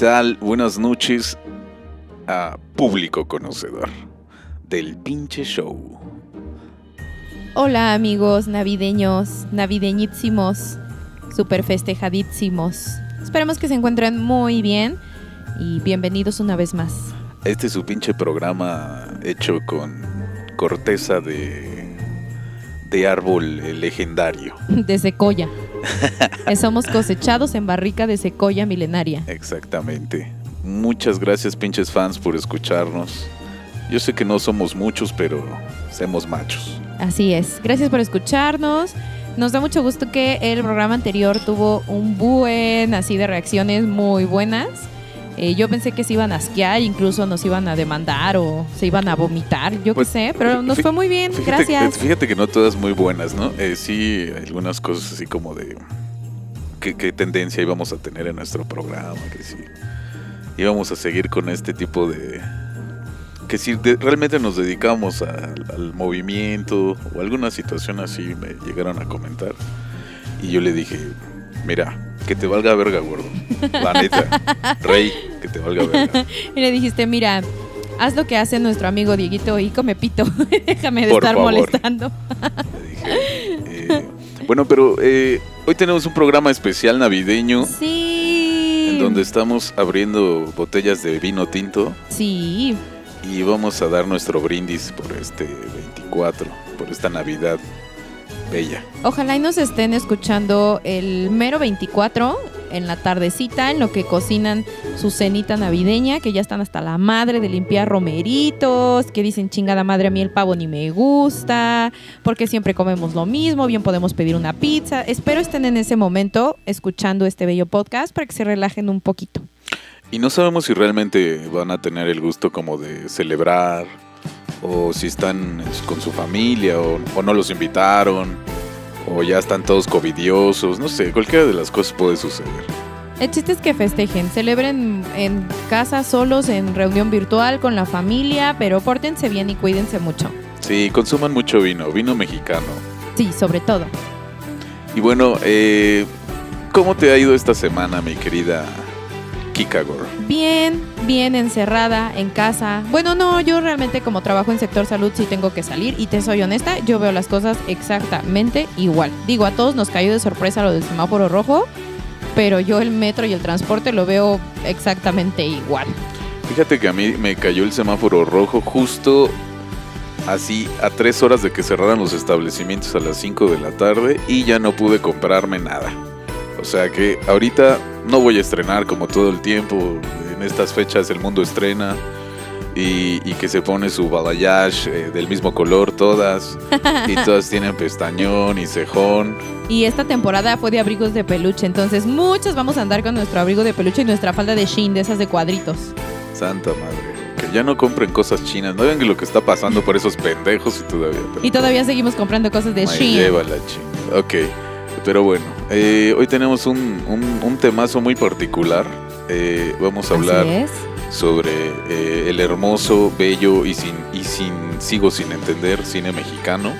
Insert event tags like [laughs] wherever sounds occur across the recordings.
¿Qué tal? Buenas noches a público conocedor del pinche show. Hola amigos navideños, navideñísimos, super festejadísimos. Esperemos que se encuentren muy bien y bienvenidos una vez más. Este es su pinche programa hecho con corteza de, de árbol legendario. [laughs] De secoya. [laughs] Somos cosechados en barrica de secoya milenaria. Exactamente. Muchas gracias pinches fans por escucharnos. Yo sé que no somos muchos, pero somos machos. Así es. Gracias por escucharnos. Nos da mucho gusto que el programa anterior tuvo un buen así de reacciones muy buenas. Eh, yo pensé que se iban a asquear, incluso nos iban a demandar o se iban a vomitar, yo Pues, qué sé, pero nos fue muy bien, Fíjate, gracias. Fíjate que no todas muy buenas, ¿no? Eh, sí, algunas cosas así como de qué, qué tendencia íbamos a tener en nuestro programa, que sí íbamos a seguir con este tipo de... Que si de- realmente nos dedicamos al, al movimiento o alguna situación así me llegaron a comentar. Y yo le dije, mira, que te valga verga, gordo. La neta, rey, [laughs] que te valga verga. [laughs] Y le dijiste, mira, haz lo que hace nuestro amigo Dieguito y come pito. [laughs] Déjame de Por estar favor. molestando. Le dije, eh, bueno, pero eh, hoy tenemos un programa especial navideño Sí. en donde estamos abriendo botellas de vino tinto Sí. y vamos a dar nuestro brindis por este 24, por esta Navidad bella. Ojalá y nos estén escuchando el mero 24 en la tardecita, en lo que cocinan su cenita navideña, que ya están hasta la madre de limpiar romeritos, que dicen chingada madre a mí el pavo ni me gusta, porque siempre comemos lo mismo, bien podemos pedir una pizza. Espero estén en ese momento escuchando este bello podcast para que se relajen un poquito. Y no sabemos si realmente van a tener el gusto como de celebrar o si están con su familia o, o no los invitaron o ya están todos covidiosos, no sé, cualquiera de las cosas puede suceder. El chiste es que festejen, celebren en casa solos, en reunión virtual con la familia, pero pórtense bien y cuídense mucho. Sí, consuman mucho vino, vino mexicano. Sí, sobre todo. Y bueno, eh, ¿cómo te ha ido esta semana, mi querida Kikagor? Bien, bien encerrada en casa. Bueno, no, yo realmente como trabajo en sector salud sí tengo que salir y te soy honesta, yo veo las cosas exactamente igual. Digo, a todos nos cayó de sorpresa lo del semáforo rojo, pero yo el metro y el transporte lo veo exactamente igual. Fíjate que a mí me cayó el semáforo rojo justo así a tres horas de que cerraran los establecimientos a las 5 de la tarde y ya no pude comprarme nada. O sea que ahorita no voy a estrenar como todo el tiempo. En estas fechas el mundo estrena y, y que se pone su balayage eh, del mismo color todas. y [laughs] todas tienen pestañón y cejón. Y esta temporada fue de abrigos de peluche, entonces muchos vamos a andar con nuestro abrigo de peluche y nuestra falda de Shein, de esas de cuadritos. Santa madre. Que ya no compren cosas chinas. No vean lo que está pasando por esos pendejos y todavía. Y todavía seguimos comprando cosas de Shein. lleva la chingada. Ok. Pero bueno, eh, hoy tenemos un, un- un temazo muy particular. Eh, vamos a hablar sobre eh, el hermoso, bello y sin, y sin, sigo sin entender, cine mexicano.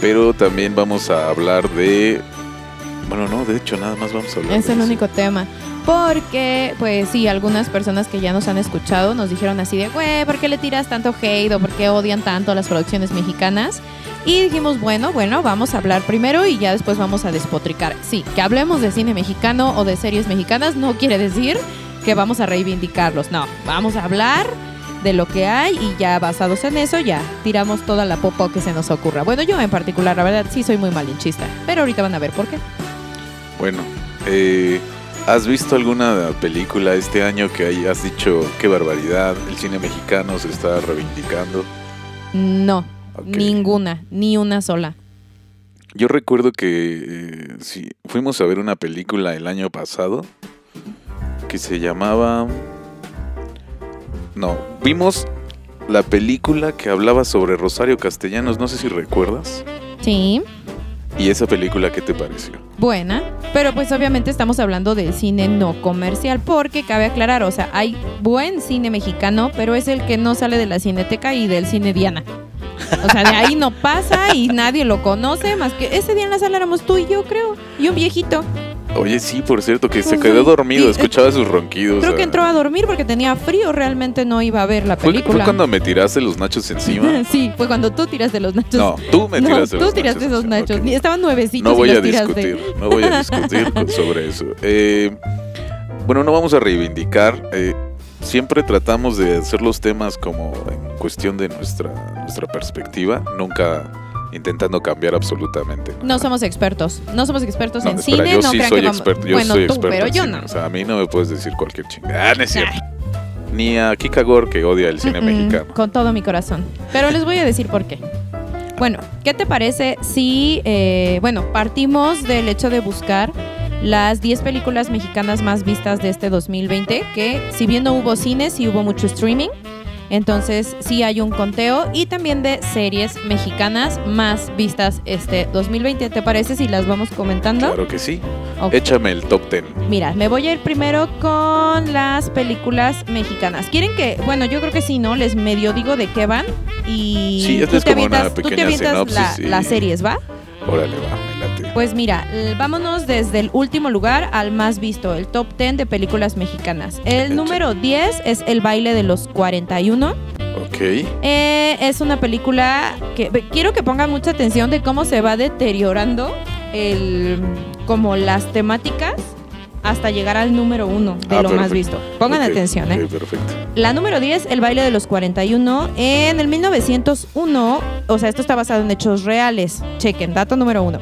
Pero también vamos a hablar de. Bueno, no, de hecho, nada más vamos a hablar Es de el eso. único tema. Porque, pues sí, algunas personas que ya nos han escuchado nos dijeron así de, güey, ¿por qué le tiras tanto hate o por qué odian tanto las producciones mexicanas? Y dijimos, bueno, bueno, vamos a hablar primero y ya después vamos a despotricar. Sí, que hablemos de cine mexicano o de series mexicanas no quiere decir que vamos a reivindicarlos. No, vamos a hablar de lo que hay y ya basados en eso ya tiramos toda la popa que se nos ocurra. Bueno, yo en particular, la verdad, sí soy muy malinchista, pero ahorita van a ver por qué. Bueno, eh, ¿has visto alguna película este año que hayas dicho qué barbaridad? El cine mexicano se está reivindicando. No, Ninguna, ni una sola. Yo recuerdo que eh, sí, fuimos a ver una película el año pasado que se llamaba... No, vimos la película que hablaba sobre Rosario Castellanos, no sé si recuerdas. Sí, ¿Y esa película qué te pareció? buena, pero pues obviamente estamos hablando de cine no comercial, porque cabe aclarar, o sea, hay buen cine mexicano, pero es el que no sale de la cineteca y del cine Diana. O sea, de ahí no pasa y nadie lo conoce, más que ese día en la sala éramos tú y yo, creo, y un viejito. Oye, sí, por cierto, que se Sí. quedó dormido, Sí, escuchaba sus ronquidos. Creo que entró a dormir porque tenía frío, realmente no iba a ver la ¿Fue, película. fue cuando me tiraste los nachos encima? [laughs] sí, fue cuando tú tiraste los nachos. No, tú me [laughs] No, tiraste tú los tiraste nachos esos nachos. Estaban nuevecitos No y voy a tiraste. discutir, no voy a discutir [laughs] sobre eso. Eh, bueno, no vamos a reivindicar. eh, siempre tratamos de hacer los temas como en cuestión de nuestra, nuestra perspectiva, nunca intentando cambiar absolutamente. nada. No somos expertos. No somos expertos No, en espera, cine. yo no sí crean soy que vamos- experto, yo bueno, soy tú, experto pero en yo cine. no. O sea, a mí no me puedes decir cualquier chingada. Ah, no es cierto. Ni a Kika Gore, que odia el cine Mm, mm, mexicano. Con todo mi corazón. Pero les voy a decir por qué. Bueno, ¿qué te parece si, eh, bueno, partimos del hecho de buscar las 10 películas mexicanas más vistas de este 2020? Que si bien no hubo cine, sí hubo mucho streaming. Entonces sí hay un conteo y también de series mexicanas más vistas este 2020. ¿Te parece si las vamos comentando? Claro que sí. Ok. Échame el top 10. Mira, me voy a ir primero con las películas mexicanas. ¿Quieren que, bueno, yo creo que sí, ¿no? Les medio digo de qué van y Sí, tú es te como una avientas, tú te avientas la- sinopsis y- las series, ¿va? Órale, va. Pues mira, vámonos desde el último lugar al más visto, el top 10 de películas mexicanas. El número 10 es El baile de los 41. Ok. Eh, es una película que quiero que pongan mucha atención de cómo se va deteriorando el como las temáticas hasta llegar al número uno de Ah, lo más visto. Pongan Ok, atención, ¿eh? perfecto. La número 10, El baile de los 41. En el 1901, o sea, esto está basado en hechos reales. Chequen, dato número uno.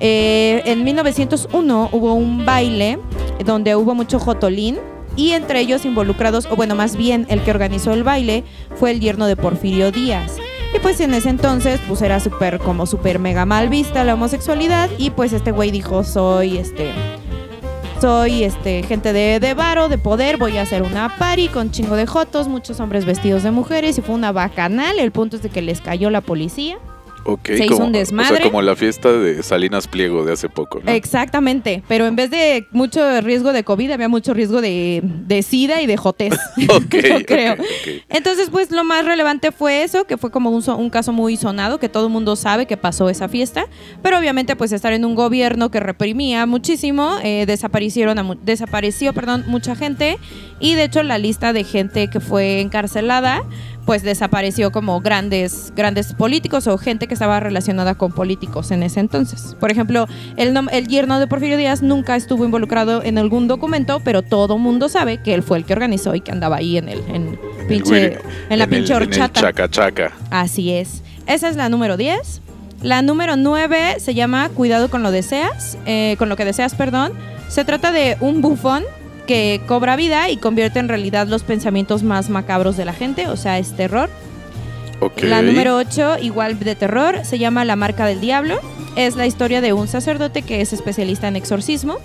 Eh, en 1901 hubo un baile donde hubo mucho jotolín y entre ellos involucrados, o bueno, más bien el que organizó el baile fue el yerno de Porfirio Díaz. Y pues en ese entonces pues era súper como súper mega mal vista la homosexualidad y pues este güey dijo soy este soy este gente de, de varo, de poder, voy a hacer una party con chingo de jotos, muchos hombres vestidos de mujeres y fue una bacanal. El punto es de que les cayó la policía. Ok, Se hizo un O desmadre. sea, como la fiesta de Salinas Pliego de hace poco, ¿no? Exactamente, pero en vez de mucho riesgo de COVID había mucho riesgo de, de sida y de jotes. [laughs] [laughs] Ok, yo creo. Entonces, pues lo más relevante fue eso, que fue como un, un caso muy sonado, que todo el mundo sabe que pasó esa fiesta, pero obviamente pues estar en un gobierno que reprimía muchísimo, eh, desaparecieron a mu- desapareció perdón, mucha gente y de hecho la lista de gente que fue encarcelada pues desapareció como grandes grandes políticos o gente que estaba relacionada con políticos en ese entonces. Por ejemplo, el, el yerno de Porfirio Díaz nunca estuvo involucrado en algún documento, pero todo mundo sabe que él fue el que organizó y que andaba ahí en el en, En pinche Willy- en la el- pinche En el horchata. chaca chaca. Así es. Esa es la número 10. La número 9 se llama Cuidado con lo deseas, eh, con lo que deseas, perdón. Se trata de un bufón que cobra vida y convierte en realidad los pensamientos más macabros de la gente, o sea, es terror. Ok. La número 8, igual de terror, se llama La marca del diablo. Es la historia de un sacerdote que es especialista en exorcismo.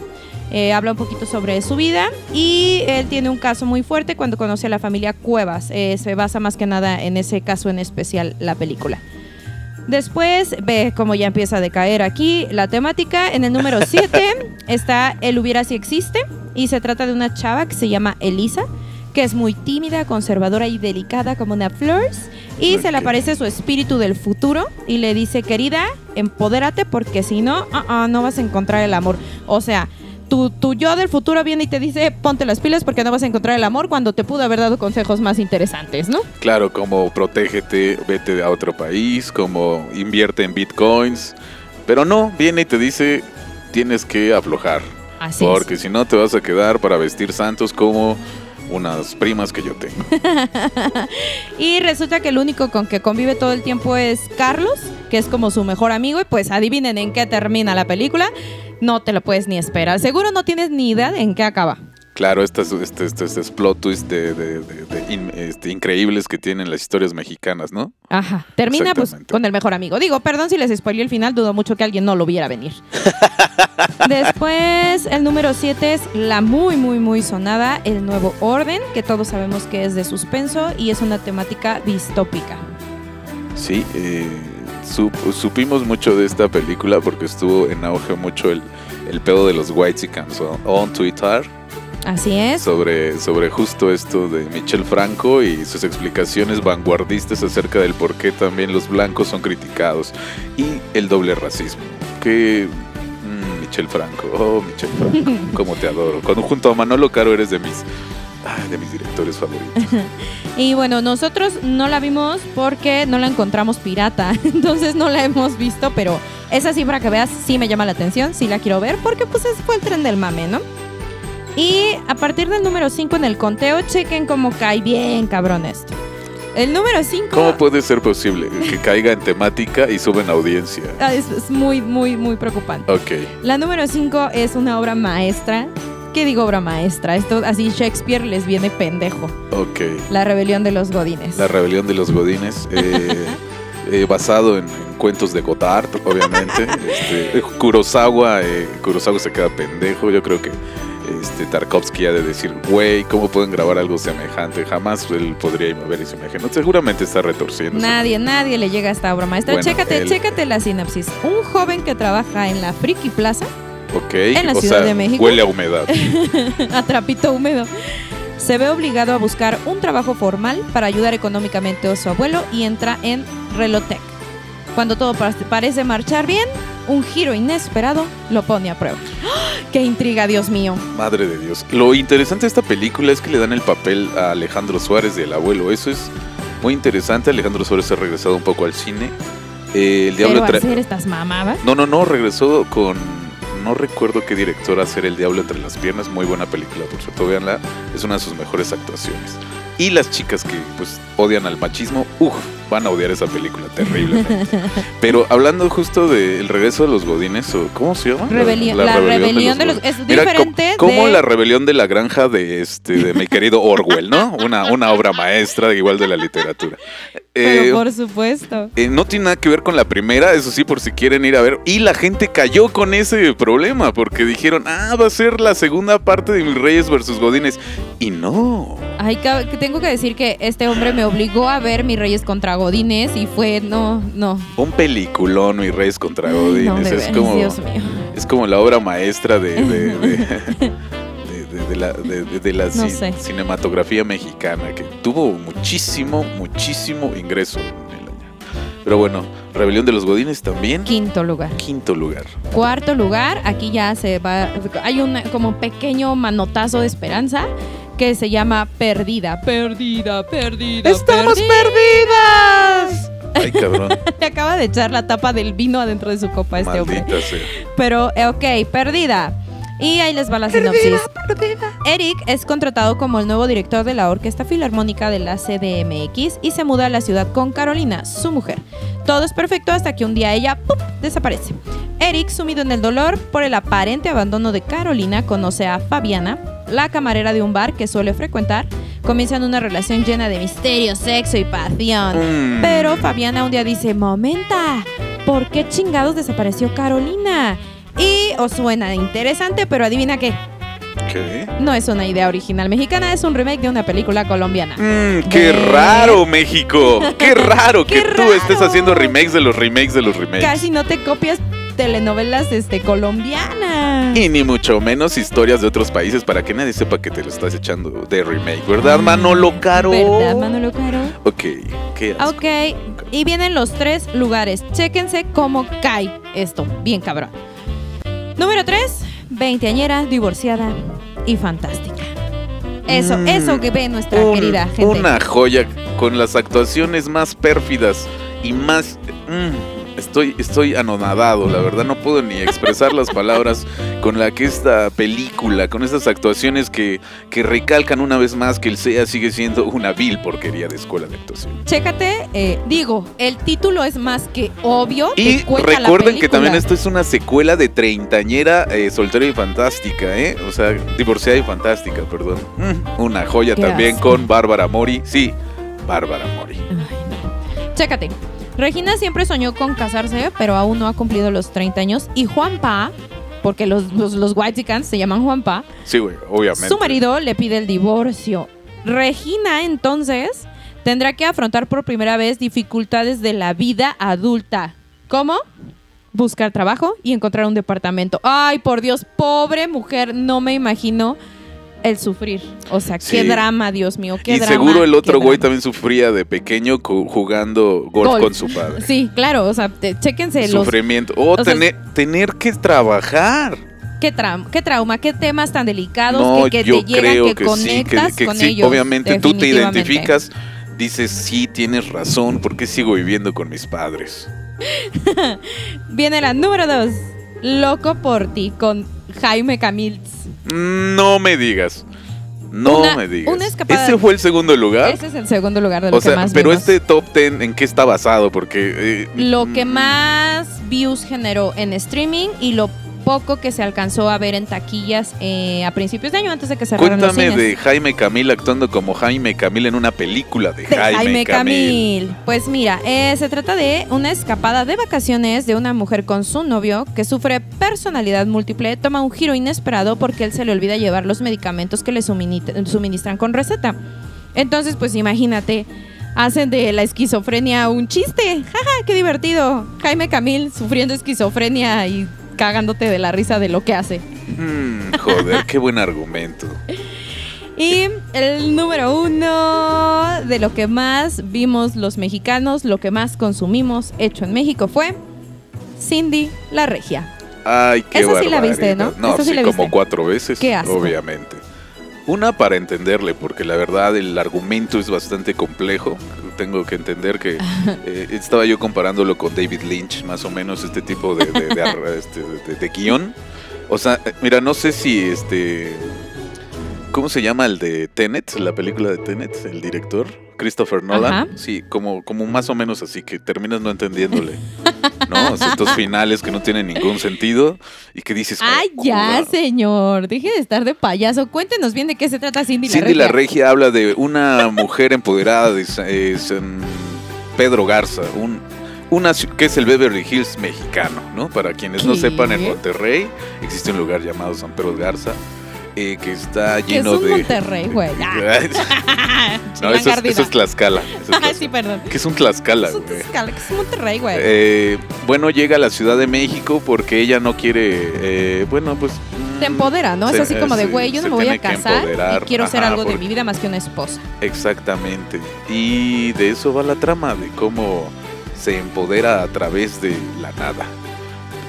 Eh, habla un poquito sobre su vida y él tiene un caso muy fuerte cuando conoce a la familia Cuevas. Eh, se basa más que nada en ese caso en especial la película. Después ve cómo ya empieza a decaer aquí la temática. En el número 7 [laughs] está El hubiera si existe y se trata de una chava que se llama Elisa, que es muy tímida, conservadora y delicada como una flores. Y se le aparece su espíritu del futuro y le dice, querida, empodérate porque si no, ah, ah, no vas a encontrar el amor. O sea, tu, tu yo del futuro viene y te dice, ponte las pilas porque no vas a encontrar el amor cuando te pudo haber dado consejos más interesantes, ¿no? Claro, como protégete, vete a otro país, como invierte en bitcoins. Pero no, viene y te dice, tienes que aflojar. Así porque si no te vas a quedar para vestir santos como unas primas que yo tengo. [laughs] Y resulta que el único con que convive todo el tiempo es Carlos, que es como su mejor amigo. Y pues adivinen en qué termina la película. No te lo puedes ni esperar. Seguro no tienes ni idea de en qué acaba. Claro, estas este, este, estos plot twists de, de- de- de in- este, increíbles que tienen las historias mexicanas, ¿no? Ajá. Termina pues con el mejor amigo. Digo, perdón si les spoilé el final, dudo mucho que alguien no lo viera venir. [laughs] Después, el número 7 es la muy, muy, muy sonada, El Nuevo Orden, que todos sabemos que es de suspenso y es una temática distópica. Sí, eh, sup- supimos mucho de esta película porque estuvo en auge mucho el, el pedo de los on, on Twitter Así es. sobre, sobre justo esto de Michel Franco y sus explicaciones vanguardistas acerca del por qué también los blancos son criticados y el doble racismo. Que mm, Michelle Franco. Oh, Michelle Franco. [laughs] Cómo te adoro. Cuando junto a Manolo Caro eres de mis, ay, de mis directores favoritos. [laughs] Y bueno, nosotros no la vimos porque no la encontramos pirata, [laughs] entonces no la hemos visto, pero esa sí para que veas, sí me llama la atención, sí la quiero ver, porque pues ese fue el tren del mame, ¿no? Y a partir del número 5 en el conteo, chequen cómo cae bien cabrón esto. El número 5 ¿Cómo puede ser posible que caiga en temática y suben audiencia? es, es muy, muy, muy preocupante. Ok. La número 5 es una obra maestra. ¿Qué digo obra maestra? Esto así Shakespeare les viene pendejo. Ok. La rebelión de los godines. La rebelión de los Godines. eh, [laughs] eh, basado en, en cuentos de Godard, obviamente. [laughs] Este, Kurosawa, eh, Kurosawa se queda pendejo. Yo creo que este, Tarkovsky ha de decir, güey, ¿cómo pueden grabar algo semejante? Jamás él podría mover esa imagen. Seguramente está retorciendo. Nadie, nadie le llega a esta obra maestra. Bueno, chécate, él- chécate la sinapsis. Un joven que trabaja en la Friki Plaza, en la Ciudad sea, de México. Huele a humedad. [laughs] a trapito húmedo, se ve obligado a buscar un trabajo formal para ayudar económicamente a su abuelo y entra en Relotec. Cuando todo pa- parece marchar bien, un giro inesperado lo pone a prueba. ¡Ah! ¡Qué intriga, Dios mío! Madre de Dios. Lo interesante de esta película es que le dan el papel a Alejandro Suárez del abuelo. Eso es muy interesante. Alejandro Suárez ha regresado un poco al cine. Eh, el Diablo entre... hacer estas mamadas. No, no, no, regresó con. No recuerdo qué director hacer El Diablo entre las piernas. Muy buena película, por cierto, véanla. Es una de sus mejores actuaciones. Y las chicas que pues odian al machismo, uff, van a odiar esa película terriblemente. Pero hablando justo del regreso de los Godines, ¿cómo se llama? Rebelión- la rebelión de los- Godines. es Mira, diferente co- como de- la rebelión de la granja de este de mi querido Orwell, ¿no? Una, una obra maestra igual de la literatura. Pero Eh, por supuesto. eh, no tiene nada que ver con la primera, eso sí, por si quieren ir a ver. Y la gente cayó con ese problema, porque dijeron, ah, va a ser la segunda parte de Mis Reyes versus Godines. Y no. Ay, tengo que decir que este hombre me obligó a ver Mis Reyes contra Godines y fue, no, no. Un peliculón, Mis Reyes contra Godines. no, es, como, Dios mío. es como la obra maestra de, de, [laughs] la, de- de- de la No ci- sé. cinematografía mexicana, que tuvo muchísimo, muchísimo ingreso en el año. Pero bueno, Rebelión de los Godines también. Quinto lugar. Quinto lugar. Cuarto lugar, aquí ya se va. Hay un como pequeño manotazo de esperanza que se llama Perdida. Perdida, perdida. ¡Estamos perdidas! Ay, cabrón. [laughs] Le acaba de echar la tapa del vino adentro de su copa a este hombre. Sea. Pero, eh, ok, perdida. Y ahí les va la sinopsis. Eric es contratado como el nuevo director de la Orquesta Filarmónica de la CDMX y se muda a la ciudad con Carolina, su mujer. Todo es perfecto hasta que un día ella ¡pum! desaparece. Eric, sumido en el dolor por el aparente abandono de Carolina, conoce a Fabiana, la camarera de un bar que suele frecuentar. Comienzan una relación llena de misterio, sexo y pasión. Mm. Pero Fabiana un día dice, momenta, ¿por qué chingados desapareció Carolina? Y os suena interesante, pero adivina qué, ¿Qué? no es una idea original mexicana, es un remake de una película colombiana. Mm, ¡Qué raro, México! ¡Qué [laughs] raro ¡Qué que tú estés haciendo remakes de los remakes de los remakes! Casi no te copias telenovelas este, colombianas. Y ni mucho menos historias de otros países para que nadie sepa que te lo estás echando de remake, ¿verdad, Manolo Caro? ¿Verdad, Manolo Caro? Ok, ¿qué haces? Ok, y vienen los tres lugares. Chéquense cómo cae esto. Bien cabrón. Número 3, veinteañera, divorciada y fantástica. Eso, Mm, eso que ve nuestra Un- querida gente. Una joya con las actuaciones más pérfidas y más... mm, estoy, estoy anonadado, la verdad, no puedo ni expresar las palabras con la que esta película, con estas actuaciones que, que recalcan una vez más que el SEA sigue siendo una vil porquería de escuela de actuación. Chécate, eh, digo, el título es más que obvio. Y la recuerden que también esto es una secuela de Treintañera, eh, soltera y fantástica, ¿eh? O sea, divorciada y fantástica, perdón. Mm, una joya también asco. con Bárbara Mori. Sí, Bárbara Mori. Ay, no. Chécate. Regina siempre soñó con casarse, pero aún no ha cumplido los 30 años. Y Juanpa, porque los, los, los se llaman Juanpa, Sí, güey, obviamente. su marido le pide el divorcio. Regina, entonces, tendrá que afrontar por primera vez dificultades de la vida adulta. ¿Cómo? Buscar trabajo y encontrar un departamento. Ay, por Dios, pobre mujer, no me imagino el sufrir. O sea, qué drama, Dios mío, qué y drama. seguro el otro güey también sufría de pequeño jugando golf, Golf. con su padre. Sí, claro, o sea, te- chéquense los Sufrimiento. O, o sea, tener, que trabajar. qué, tra- qué trauma, qué temas tan delicados No, que, que yo te llegan, creo que, que, sí, que, conectas con sí. ellos. Obviamente tú te identificas, dices, sí, tienes razón, ¿por qué sigo viviendo con mis padres? [laughs] Viene la número dos. Loco por ti con Jaime Camils. No me digas. No Una- me digas. una escapada- ¿Ese fue el segundo lugar? Ese es el segundo lugar de lo o sea, que más pero vimos. este top 10, ¿en qué está basado? Porque... eh, Lo que mm, más views generó en streaming y lo poco que se alcanzó a ver en taquillas eh, a principios de año antes de que cerraran los Cuéntame cines. de Jaime Camil actuando como Jaime Camil en una película de, de Jaime, Jaime Camil. Camil. Pues mira, eh, se trata de una escapada de vacaciones de una mujer con su novio que sufre personalidad múltiple, toma un giro inesperado porque él se le olvida llevar los medicamentos que le sumini- suministran con receta. Entonces, pues imagínate, hacen de la esquizofrenia un chiste. ¡Jaja, qué divertido! Jaime Camil sufriendo esquizofrenia y cagándote de la risa de lo que hace. Mm, joder, qué buen argumento. Y el número uno de lo que más vimos los mexicanos, lo que más consumimos hecho en México fue Cindy la Regia. Ay, qué Esa sí la viste, ¿no? No, sí sí, la como cuatro veces, Qué asco. obviamente. Una para entenderle, porque la verdad el argumento es bastante complejo. Tengo que entender que [laughs] eh, estaba yo comparándolo con David Lynch, más o menos este tipo de, de, de [laughs] este, de- guion. O sea, eh, mira, no sé si este... ¿Cómo se llama el de Tenet? La película de Tenet, el director, Christopher Nolan. Ajá. Sí, como, como más o menos así, que terminas no entendiéndole. ¿No? O sea, estos finales que no tienen ningún sentido y que dices... ¡Ay, "¿Cómo ya, va?". señor! Deje de estar de payaso. Cuéntenos bien de qué se trata Cindy, Cindy la la Regia. Regia habla de una mujer empoderada de Sa- San Pedro Garza, un, una, que es el Beverly Hills mexicano, ¿no? Para quienes no sepan, en Monterrey existe un lugar llamado San Pedro Garza eh, que está Que es lleno un de... Monterrey, güey. [laughs] [laughs] no, eso es, eso es Tlaxcala. eso es Ah, Tlaxcala. sí, perdón. ¿Qué es un Tlaxcala, Es un güey? Tlaxcala, que es Monterrey, güey. Eh, bueno, llega a la Ciudad de México porque ella no quiere, eh, bueno, pues... Te mm, empodera, ¿no? Es así como de, güey, yo no me voy a que casar y quiero ser Ajá, algo de mi vida más que una esposa. Exactamente. Y de eso va la trama, de cómo se empodera a través de la nada.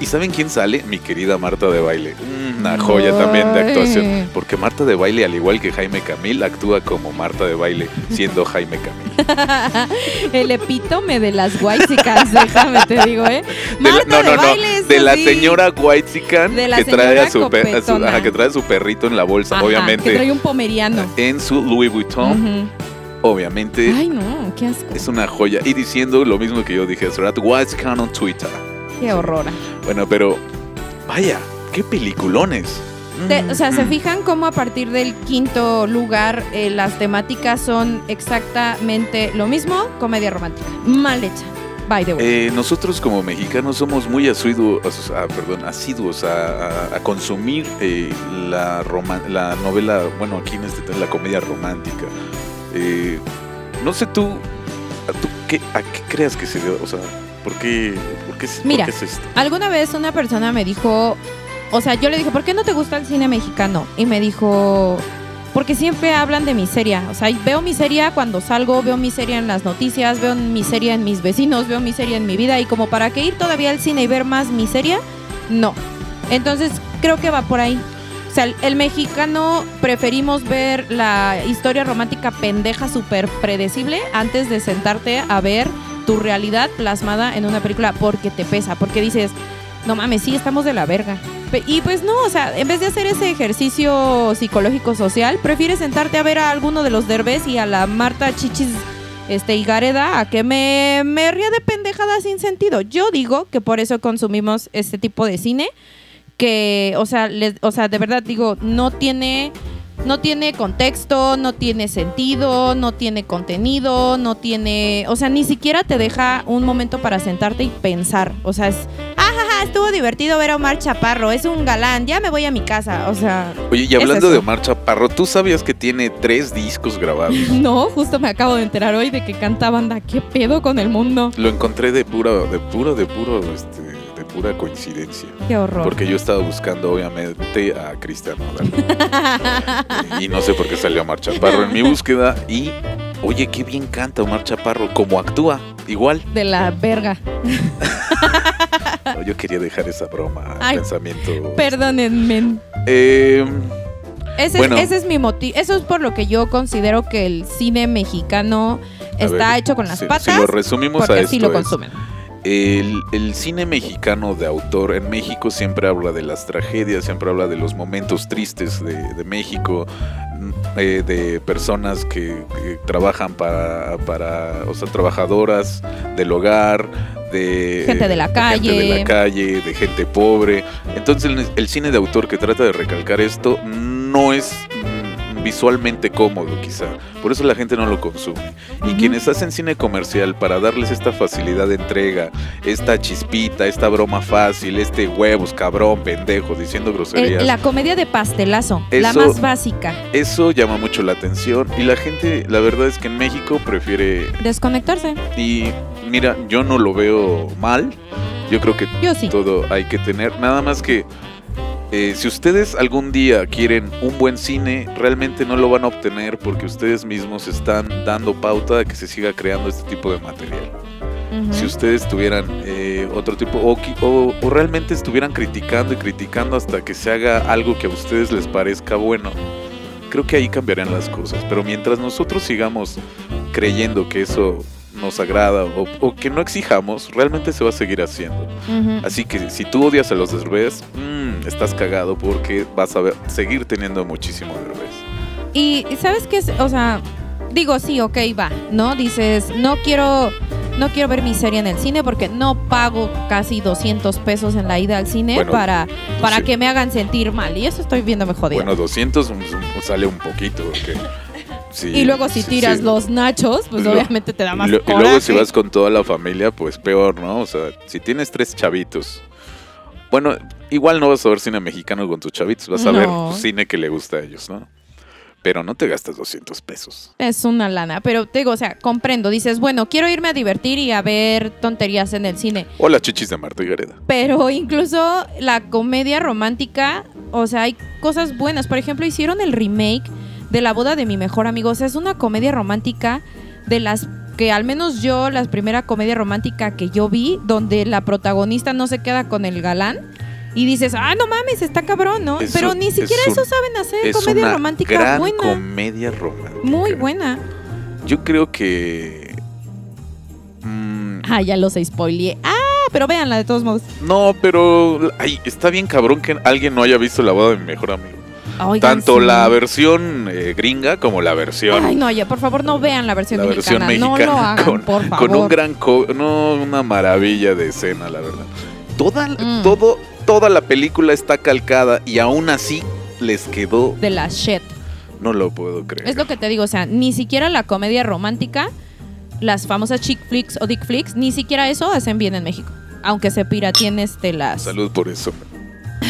¿Y saben quién sale? Mi querida Marta de Baile. Una joya también de Ay. actuación. Porque Marta de Baile, al igual que Jaime Camil, actúa como Marta de Baile, siendo Jaime Camil. [laughs] El epítome de las guaycicas, déjame te digo, ¿eh? De la- Marta no, no, de no. baile es De la así. señora De la que trae a señora su, pe- a su- copetona. ajá, que trae su perrito en la bolsa, Ajá, obviamente. Que trae un pomeriano. En su Louis Vuitton, Ujú. obviamente. Ay, no, qué asco. Es una joya. Y diciendo lo mismo que yo dije hace rato, Whitezican on Twitter. Qué horror. Bueno, pero vaya, qué peliculones. Te- o sea, se Mm. fijan cómo a partir del quinto lugar eh, las temáticas son exactamente lo mismo, comedia romántica. Mal hecha, by the way. Eh, nosotros como mexicanos somos muy asiduos, ah, perdón, asiduos a, a- a consumir eh, la, la novela, bueno, aquí en este la comedia romántica. Eh, no sé tú, ¿a, tú qué, ¿a qué creas que se debe? O sea, ¿por qué, por qué, por Mira. qué es esto? Alguna vez una persona me dijo, o sea, yo le dije, ¿por qué no te gusta el cine mexicano? Y me dijo, porque siempre hablan de miseria. O sea, veo miseria cuando salgo, veo miseria en las noticias, veo miseria en mis vecinos, veo miseria en mi vida. Y como para qué ir todavía al cine y ver más miseria, no. Entonces, creo que va por ahí. O sea, el, el mexicano preferimos ver la historia romántica pendeja súper predecible antes de sentarte a ver tu realidad plasmada en una película porque te pesa, porque dices, no mames, sí, estamos de la verga. Y pues no, o sea, en vez de hacer ese ejercicio psicológico social, prefieres sentarte a ver a alguno de los derbés y a la Marta Chichis este, Higareda a que me, me ría de pendejadas sin sentido. Yo digo que por eso consumimos este tipo de cine, que, o sea, les- o sea, de verdad digo, no tiene... No tiene contexto, no tiene sentido, no tiene contenido, no tiene, o sea, ni siquiera te deja un momento para sentarte y pensar. O sea, es, ajaja, estuvo divertido ver a Omar Chaparro, es un galán, ya me voy a mi casa. O sea, Oye, y hablando de Omar Chaparro, ¿tú sabías que tiene tres discos grabados? [laughs] no, justo me acabo de enterar hoy de que canta banda. ¿Qué pedo con el mundo? Lo encontré de puro, de puro, de puro, este, pura coincidencia. Qué horror. Porque yo estaba buscando, obviamente, a Cristian Nodal. [laughs] y no sé por qué salió Omar Chaparro en mi búsqueda. Y, oye, qué bien canta Omar Chaparro, como actúa, igual. De la verga. No, yo quería dejar esa broma, Ay, pensamiento. Perdónenme. Eh, Ese, Bueno. es, ese es mi motivo. Eso es por lo que yo considero que el cine mexicano a está ver, hecho con las si- patas. Si lo resumimos a esto, así lo es, consumen. El, el cine mexicano de autor en México siempre habla de las tragedias, siempre habla de los momentos tristes de, de México, mm, eh, de personas que, que trabajan para, para, o sea, trabajadoras del hogar, de Gente de la gente de calle. la calle, de gente pobre. Entonces el, el cine de autor que trata de recalcar esto no es visualmente cómodo quizá, por eso la gente no lo consume. Y quienes hacen cine comercial para darles esta facilidad de entrega, esta chispita, esta broma fácil, este huevos, cabrón, pendejo, diciendo El- groserías, la comedia de pastelazo, la más básica. eso llama mucho la atención y la gente, la verdad es que en México prefiere Desconectarse. y mira, yo no lo veo mal. Yo creo que Yo sí. todo hay que tener. Nada más que eh, si ustedes algún día quieren un buen cine, realmente no lo van a obtener porque ustedes mismos están dando pauta de que se siga creando este tipo de material. Si ustedes tuvieran eh, otro tipo, o- o realmente estuvieran criticando y criticando hasta que se haga algo que a ustedes les parezca bueno, creo que ahí cambiarían las cosas. Pero mientras nosotros sigamos creyendo que eso nos agrada o, o que no exijamos, realmente se va a seguir haciendo. Así que si tú odias a los derbez, mm, estás cagado porque vas a ver- seguir teniendo muchísimo derbez. Y ¿sabes qué es? O sea, digo, sí, ok, va, ¿no? Dices, no quiero, no quiero ver mi serie en el cine porque no pago casi 200 pesos en la ida al cine Bueno, para, para sí. que me hagan sentir mal. Y eso estoy viéndome jodido. Bueno, 200 mm, sale un poquito. porque sí, y luego si tiras sí. los nachos, pues Lo- obviamente te da más y, lo- y luego si vas con toda la familia, pues peor, ¿no? O sea, si tienes tres chavitos. Bueno, igual no vas a ver cine mexicano con tus chavitos, vas a No. ver cine que le gusta a ellos, ¿no? Pero no te gastas 200 pesos. Es una lana, pero te digo, o sea, comprendo. Dices, bueno, quiero irme a divertir y a ver tonterías en el cine. O las chichis de Marta y Gareda. Pero incluso la comedia romántica, o sea, hay cosas buenas. Por ejemplo, hicieron el remake de La boda de mi mejor amigo. O sea, es una comedia romántica de las que al menos yo, la primera comedia romántica que yo vi, donde la protagonista no se queda con el galán. Y dices, ah, no mames, está cabrón, ¿no? Pero ni siquiera es un- eso saben hacer, Es comedia una romántica gran buena. comedia romántica. Muy buena. Yo creo que... mm, Ah, ya los spoileé. Ah, pero véanla de todos modos. no, pero... Ay, está bien cabrón que alguien no haya visto la boda de mi mejor amigo. Oigan, Tanto sí. la versión eh, gringa como la versión... Ay, no, ya, por favor, no vean la versión la versión mexicana. mexicana no lo [laughs] hagan, con, por favor. con un gran co- no una maravilla de escena la verdad toda Mm. todo toda la película está calcada y aún así les quedó De la shit. no lo puedo creer Es lo que te digo, o sea, ni siquiera la comedia romántica, las famosas chick flicks o dick flicks, ni siquiera eso hacen bien en México. Aunque se pirateen este las. salud por eso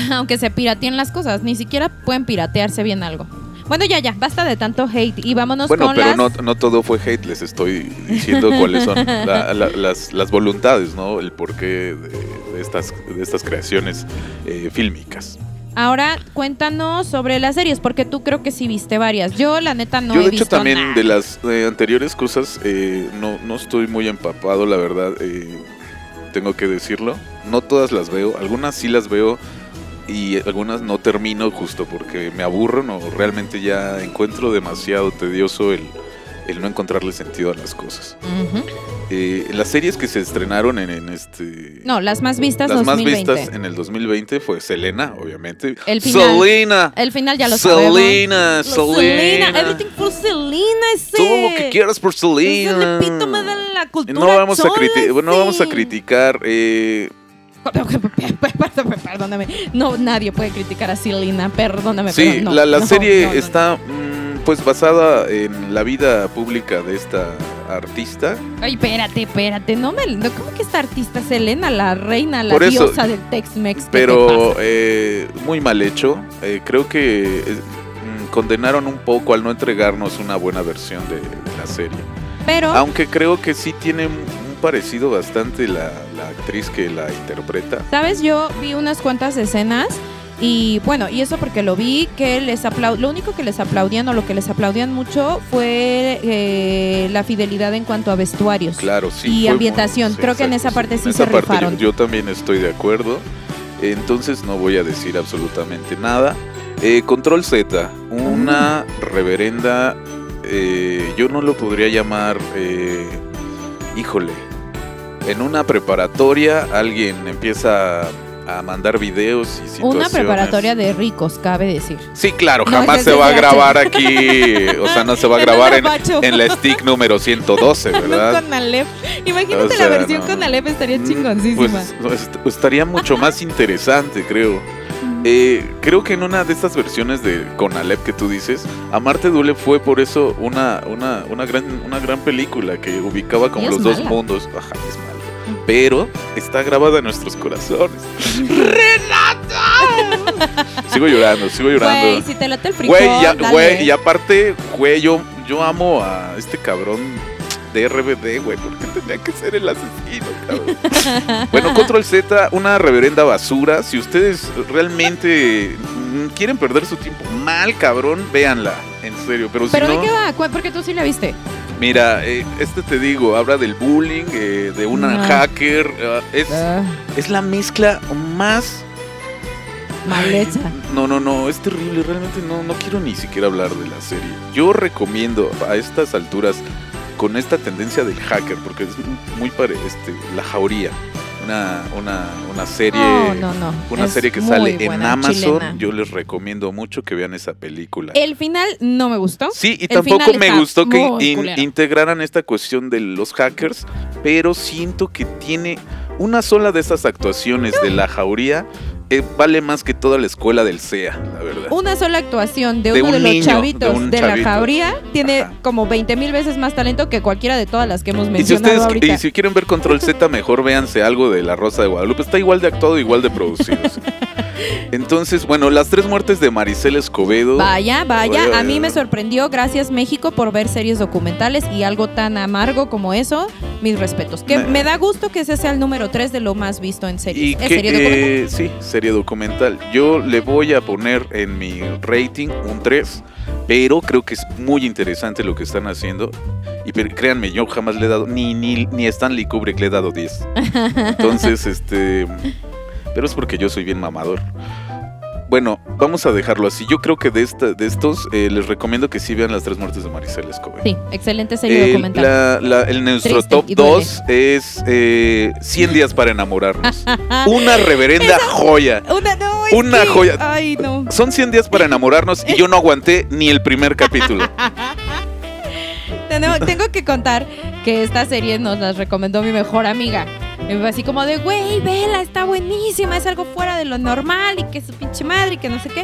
[laughs] Aunque se pirateen las cosas, ni siquiera pueden piratearse bien algo. Bueno, ya, ya, basta de tanto hate y vámonos bueno con pero las. no, no todo fue hate les estoy diciendo cuáles son [laughs] la- la- las, las voluntades no el porqué de, de estas de estas creaciones eh, fílmicas Ahora cuéntanos sobre las series, porque tú creo que sí viste varias. Yo, la neta, no Yo he de hecho visto también nada. de las eh, anteriores cosas eh, no, no estoy muy empapado, la verdad, eh, tengo que decirlo. No todas las veo, algunas sí las veo y algunas no termino justo porque me aburren o realmente ya encuentro demasiado tedioso el, el no encontrarle sentido a las cosas. Ujú. Eh, las series que se estrenaron en, en este... No, las más vistas las 2020. más vistas en el 2020 fue Selena, obviamente. El final. Selena. El final ya lo sabemos. Selena, Selena. Everything for Selena, ese. Todo lo que quieras por Es el Selena. epítome de la cultura No vamos a, criti- no vamos a sí. criticar. eh, [laughs] Perdóname. No, nadie puede criticar a Selena. Perdóname. sí, no, la, la no, serie no, está mm, pues basada en la vida pública de esta artista. Ay, espérate, espérate. No me. ¿Cómo que esta artista Selena, la reina, la Por eso- diosa del Tex-Mex? ¿qué te Pero eh, muy mal hecho. Eh, creo que eh, mm, condenaron un poco al no entregarnos una buena versión de, de la serie. Pero. Aunque creo que sí tiene un parecido bastante la, la actriz que la interpreta. ¿Sabes? Yo vi unas cuantas escenas y bueno, y eso porque lo vi que les aplaud lo único que les aplaudían o lo que les aplaudían mucho fue eh, la fidelidad en cuanto a vestuarios. Claro, sí. Y ambientación. muy- sí, Creo que en esa parte sí En se parte yo- rifaron. Yo, también estoy de acuerdo. Entonces no voy a decir absolutamente nada. Eh, Control Z, una reverenda. eh, yo no lo podría llamar. eh, híjole. En una preparatoria alguien empieza a mandar videos y situaciones. Una preparatoria de ricos, cabe decir. Sí, claro, jamás se va a grabar aquí. O sea, no se va a [laughs] grabar en, la stick número 112, [laughs] ¿verdad? Con Alep. Imagínate O sea, la versión no. con Alep, estaría Mm, chingoncísima. Pues, pues, estaría mucho más interesante, creo. Eh, creo que en una de estas versiones de con Alep que tú dices, Amarte Duele fue por eso una, una, una, gran, una gran película que ubicaba como los dos mundos. Ajá, es mala. Pero está grabada en nuestros corazones. ¡Renata! sigo llorando, sigo llorando. Güey, si te late el frijol, Güey, ya- dale. güey, y aparte, güey, yo, yo amo a este cabrón de RBD, güey. ¿Por qué tendría que ser el asesino, cabrón? [laughs] bueno, Control Z, una reverenda basura. Si ustedes realmente quieren perder su tiempo mal, cabrón, véanla. En serio, pero, ¿Pero si de no, qué va? ¿Cuál- Porque tú sí la viste. Mira, eh, este te digo, habla del bullying, eh, de una No. hacker. ah, es, Ah, es la mezcla más mal Ay, hecha. No, no, no, es terrible. Realmente no, no quiero ni siquiera hablar de la serie. Yo recomiendo a estas alturas, con esta tendencia del hacker, porque es muy pare, este, La Jauría, una, una, una serie. No, no, no. Una Es serie que sale en Amazon. chilena. Yo les recomiendo mucho que vean esa película. El final no me gustó. Sí, y el tampoco me gustó que in- integraran esta cuestión de los hackers, pero siento que tiene una sola de esas actuaciones de la jauría, eh, vale más que toda la escuela del CEA, la verdad. Una sola actuación de, De uno de los niño, chavitos de un de, la jauría tiene Ajá. como 20 mil veces más talento que cualquiera de todas las que hemos Y si, mencionado ustedes, ahorita. y si quieren ver Control Z, mejor véanse algo de La Rosa de Guadalupe. Está igual de actuado, igual de producido. sí. [laughs] Entonces, bueno, las tres muertes de Maricel Escobedo. Vaya, vaya, Vaya. a mí me sorprendió, gracias México por ver series documentales y algo tan amargo como eso, mis respetos. Que Me- me da gusto que ese sea el número 3 de lo más visto en series. Y ¿Es que, serie documental? eh, sí, serie documental. Yo le voy a poner en mi rating un 3, pero creo que es muy interesante lo que están haciendo. Y créanme, yo jamás le he dado, ni, ni, ni Stanley Kubrick le he dado 10. [laughs] Entonces, este. Pero es porque yo soy bien mamador. Bueno, vamos a dejarlo así. Yo creo que de, esta, de estos eh, les recomiendo que sí vean las tres muertes de Maricel Escobedo. Sí, excelente serie El, documental. la- la- el nuestro top y duele. 2 es eh, 100 días para enamorarnos. [laughs] Una reverenda joya. Una, no, joya. Ay, no. Son 100 días para enamorarnos y yo no aguanté ni el primer capítulo. [laughs] Tenemos- tengo que contar que esta serie nos la recomendó mi mejor amiga. Y fue así como de, güey, vela, está buenísima, es algo fuera de lo normal y que su pinche madre y que no sé qué.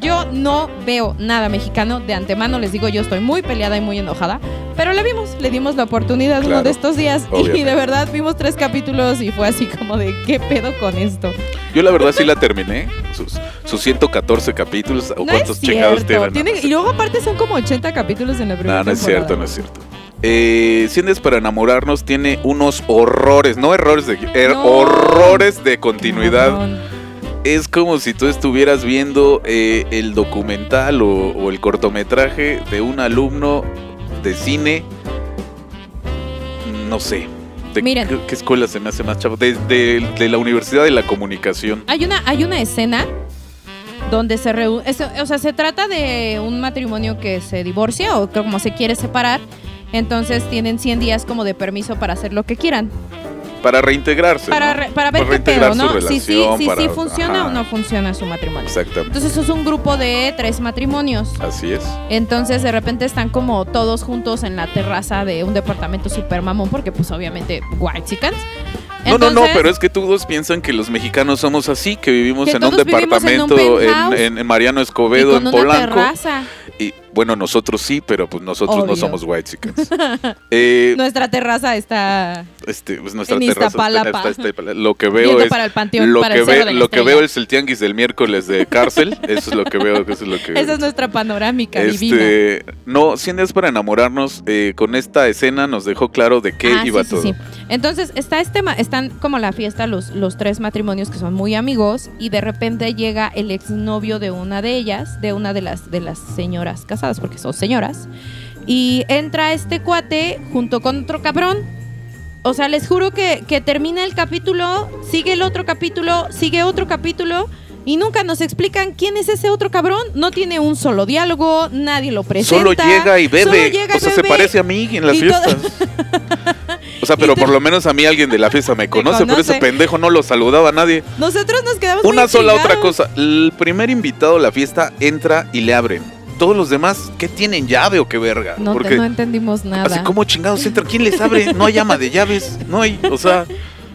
Yo no veo nada mexicano de antemano, les digo, yo estoy muy peleada y muy enojada, pero la vimos, le dimos la oportunidad uno Claro, de estos días y obviamente. de verdad vimos tres capítulos y fue así como de, ¿qué pedo con esto? Yo la verdad sí la terminé. Sus, sus 114 capítulos. ¿O No cuántos es cierto. tiene- y luego aparte son como 80 capítulos en la primera No, no es temporada. cierto, no es cierto. Eh, 100 días para enamorarnos tiene unos horrores, no errores de er- No. horrores de continuidad. Es como si tú estuvieras viendo eh, el documental o, o el cortometraje de un alumno de cine. No sé. ¿De Miren. qué, escuela se me hace más chavo? De, de- de la Universidad de la Comunicación. Hay una, hay una escena donde se reúne, o sea, se trata de un matrimonio que se divorcia o como se quiere separar, entonces tienen 100 días como de permiso para hacer lo que quieran, Para reintegrarse. para, re- para ver Para qué pedo, ¿no? Si sí, si, para- sí funciona ajá. o no funciona su matrimonio. Exactamente. Entonces es un grupo de tres matrimonios. Así es. Entonces de repente están como todos juntos en la terraza de un departamento super mamón porque pues obviamente white chickens. No, no, no, pero es que todos piensan que los mexicanos somos así, que vivimos Que en un en departamento en, Mariano Escobedo, con en una Polanco. terraza. Y Bueno, nosotros sí, pero pues nosotros no somos white [laughs] eh, Nuestra terraza está este, pues nuestra En terraza Iztapalapa. está- está- lo que veo es para el panteón, lo para que, el ve- lo veo es el tianguis del miércoles de cárcel. Eso es lo que veo. Eso es lo que [laughs] Esa es nuestra panorámica divina. este, no, 100 días para enamorarnos. eh, con esta escena nos dejó claro de qué Ah, iba sí, sí, todo. sí. Entonces, está este están como la fiesta los, los tres matrimonios que son muy amigos y de repente llega el exnovio de una de ellas, de una de las, de las señoras casadas, porque son señoras, y entra este cuate junto con otro cabrón. O sea, les juro que, que termina el capítulo, sigue el otro capítulo, sigue otro capítulo. Y nunca nos explican quién es ese otro cabrón. No tiene un solo diálogo, nadie lo presenta. Solo llega y bebe. Llega o sea, se parece a mí en las Y fiestas. [laughs] o sea, pero por lo menos a mí alguien de la fiesta me conoce, por ese pendejo no lo saludaba a nadie. Nosotros nos quedamos Una sola otra cosa. El primer invitado a la fiesta entra y le abren. Todos los demás, ¿qué tienen llave o qué verga? No, Porque no entendimos nada. así como chingados entran, ¿quién les abre? No hay llama de llaves, no hay, o sea,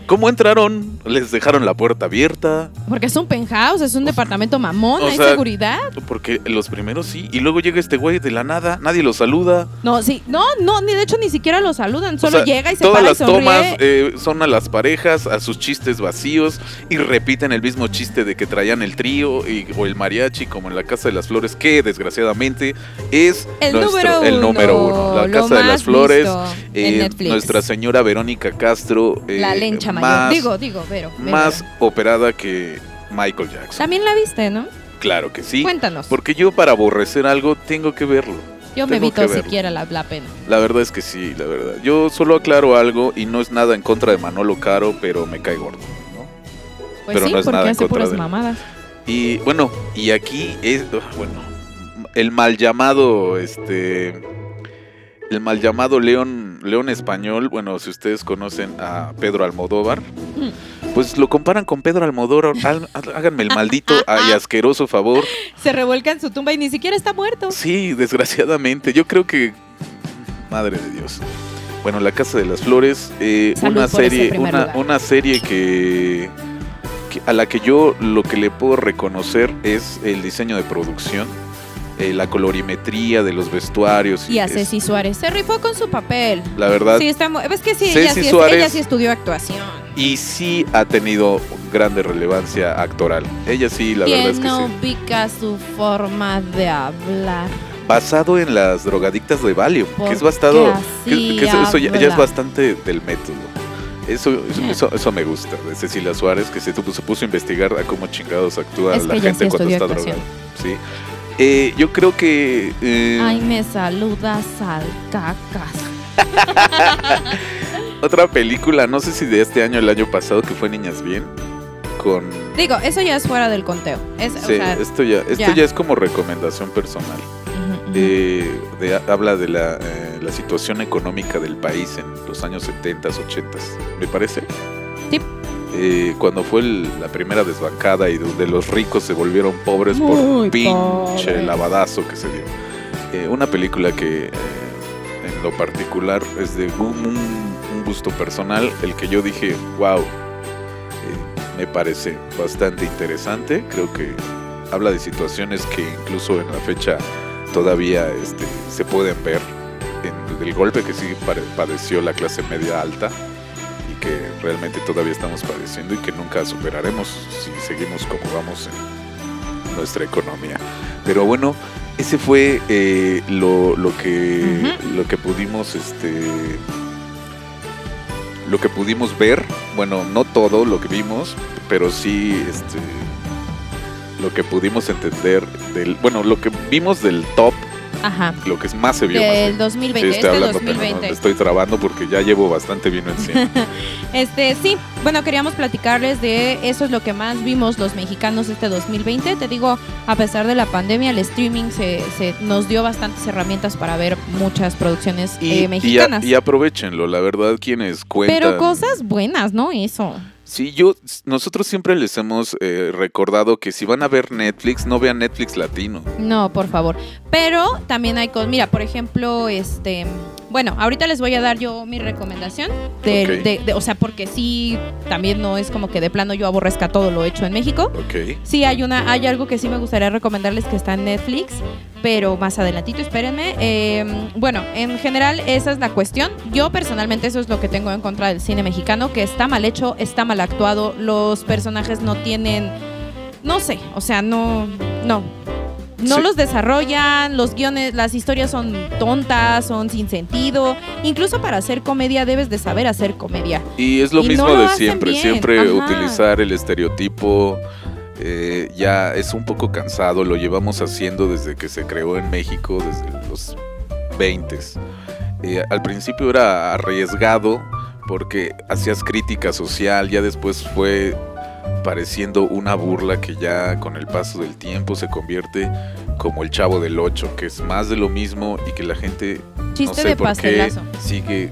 ¿cómo entraron? Les dejaron la puerta abierta. Porque es un penthouse, es un departamento mamón, hay sea- seguridad. Porque los primeros sí, y luego llega este güey de la nada, nadie lo saluda. No, sí, no, no, ni de hecho ni siquiera lo saludan, O solo sea, llega y se todas para las tomas eh, son a las parejas, a sus chistes vacíos y repiten el mismo chiste de que traían el trío y- o el mariachi como en la Casa de las Flores, que desgraciadamente es el nuestro- número uno, el número uno. La Casa de las Flores, eh, nuestra señora Verónica Castro, eh, la lencha mayor. Digo, digo. Vero. más operada que Michael Jackson. También la viste, ¿no? Claro que sí. Cuéntanos. Porque yo para aborrecer algo tengo que verlo. Yo me evito siquiera la, la pena. La verdad es que sí, la verdad. Yo solo aclaro algo y no es nada en contra de Manolo Caro, pero me cae gordo. ¿no? Pues Pero sí, no es porque nada en hace contra puras de mamadas. Y bueno, y aquí es, uh, bueno, el mal llamado, este, el mal llamado León, León español, bueno, si ustedes conocen a Pedro Almodóvar, pues lo comparan con Pedro Almodóvar, Há- háganme el maldito [laughs] y asqueroso favor. Se revuelca en su tumba y ni siquiera está muerto. Sí, desgraciadamente. Yo creo que. Madre de Dios. Bueno, La Casa de las Flores. eh, una serie. Una, serie que, que- A la que yo lo que le puedo reconocer es el diseño de producción. Eh, la colorimetría de los vestuarios. Y a es- Ceci Suárez. Se rifó con su papel. La verdad. Sí, está Es que sí, Ceci ella, Suárez. ella sí estudió actuación. Y sí ha tenido grande relevancia actoral. Ella sí, la verdad es que no sí. ubica su forma de hablar. Basado en las drogadictas de Valium, que es basado. que- que eso, ya, ya es bastante del método. Eso, eso, eso, eso me gusta de Cecilia Suárez, que se, se puso a investigar a cómo chingados actúa Es la gente cuando está actuación. drogada. Sí. Eh, yo creo que. eh, Ay, me saludas al cacas. [laughs] otra película, no sé si de este año o el año pasado, que fue Niñas Bien, con. Digo, eso ya es fuera del conteo. Es, o Sí, sea, esto, ya, esto ya. ya. es como recomendación personal. Eh, de- habla de la, eh, la situación económica del país en los años 70, 80, me parece. Sí. Eh, cuando fue el- la primera desbancada y donde los ricos se volvieron pobres por Muy un pinche pobres. lavadazo que se dio. Eh, una película que eh, en lo particular es de un, un- gusto personal, el que yo dije, wow, me parece bastante interesante. Creo que habla de situaciones que incluso en la fecha todavía este, se pueden ver en, del golpe que sí padeció la clase media alta que realmente todavía estamos padeciendo y que nunca superaremos si seguimos como vamos en nuestra economía. Pero bueno, ese fue eh, lo, lo que lo que pudimos este lo que pudimos ver, bueno, no todo lo que vimos, pero sí este lo que pudimos entender del, bueno, lo que vimos del top, Ajá. lo que más se vio. Sí, 2020, estoy este hablando, pero no, 2020. me estoy trabando porque ya llevo bastante vino encima. [laughs] Este, sí, bueno, queríamos platicarles de eso es lo que más vimos los mexicanos este 2020. Te digo, a pesar de la pandemia, el streaming se, se nos dio bastantes herramientas para ver muchas producciones y, eh, y a- mexicanas. y aprovechenlo, la verdad, quienes cuentan. Pero cosas buenas, ¿no? Eso. Sí, yo, nosotros siempre les hemos eh, recordado que si van a ver Netflix, no vean Netflix latino. No, por favor. Pero también hay cosas. Mira, por ejemplo, este. Bueno, ahorita les voy a dar yo mi recomendación. de- de- o sea, porque sí, también no es como que de plano yo aborrezca todo lo hecho en México. Ok. Sí, hay una, hay algo que sí me gustaría recomendarles que está en Netflix, pero más adelantito, espérenme. Eh, bueno, en general esa es la cuestión. Yo personalmente eso es lo que tengo en contra del cine mexicano, que está mal hecho, está mal actuado, los personajes no tienen, no sé, o sea, no, no. No Sí. los desarrollan, los guiones, las historias son tontas, son sin sentido. Incluso para hacer comedia debes de saber hacer comedia. Y es lo Y mismo no lo de siempre, bien, siempre ajá. utilizar el estereotipo eh, ya es un poco cansado, lo llevamos haciendo desde que se creó en México, desde los 20. al principio era arriesgado porque hacías crítica social, ya después fue pareciendo una burla que ya con el paso del tiempo se convierte como el chavo del 8, que es más de lo mismo y que la gente Chiste no sé de por pastelazo. qué sigue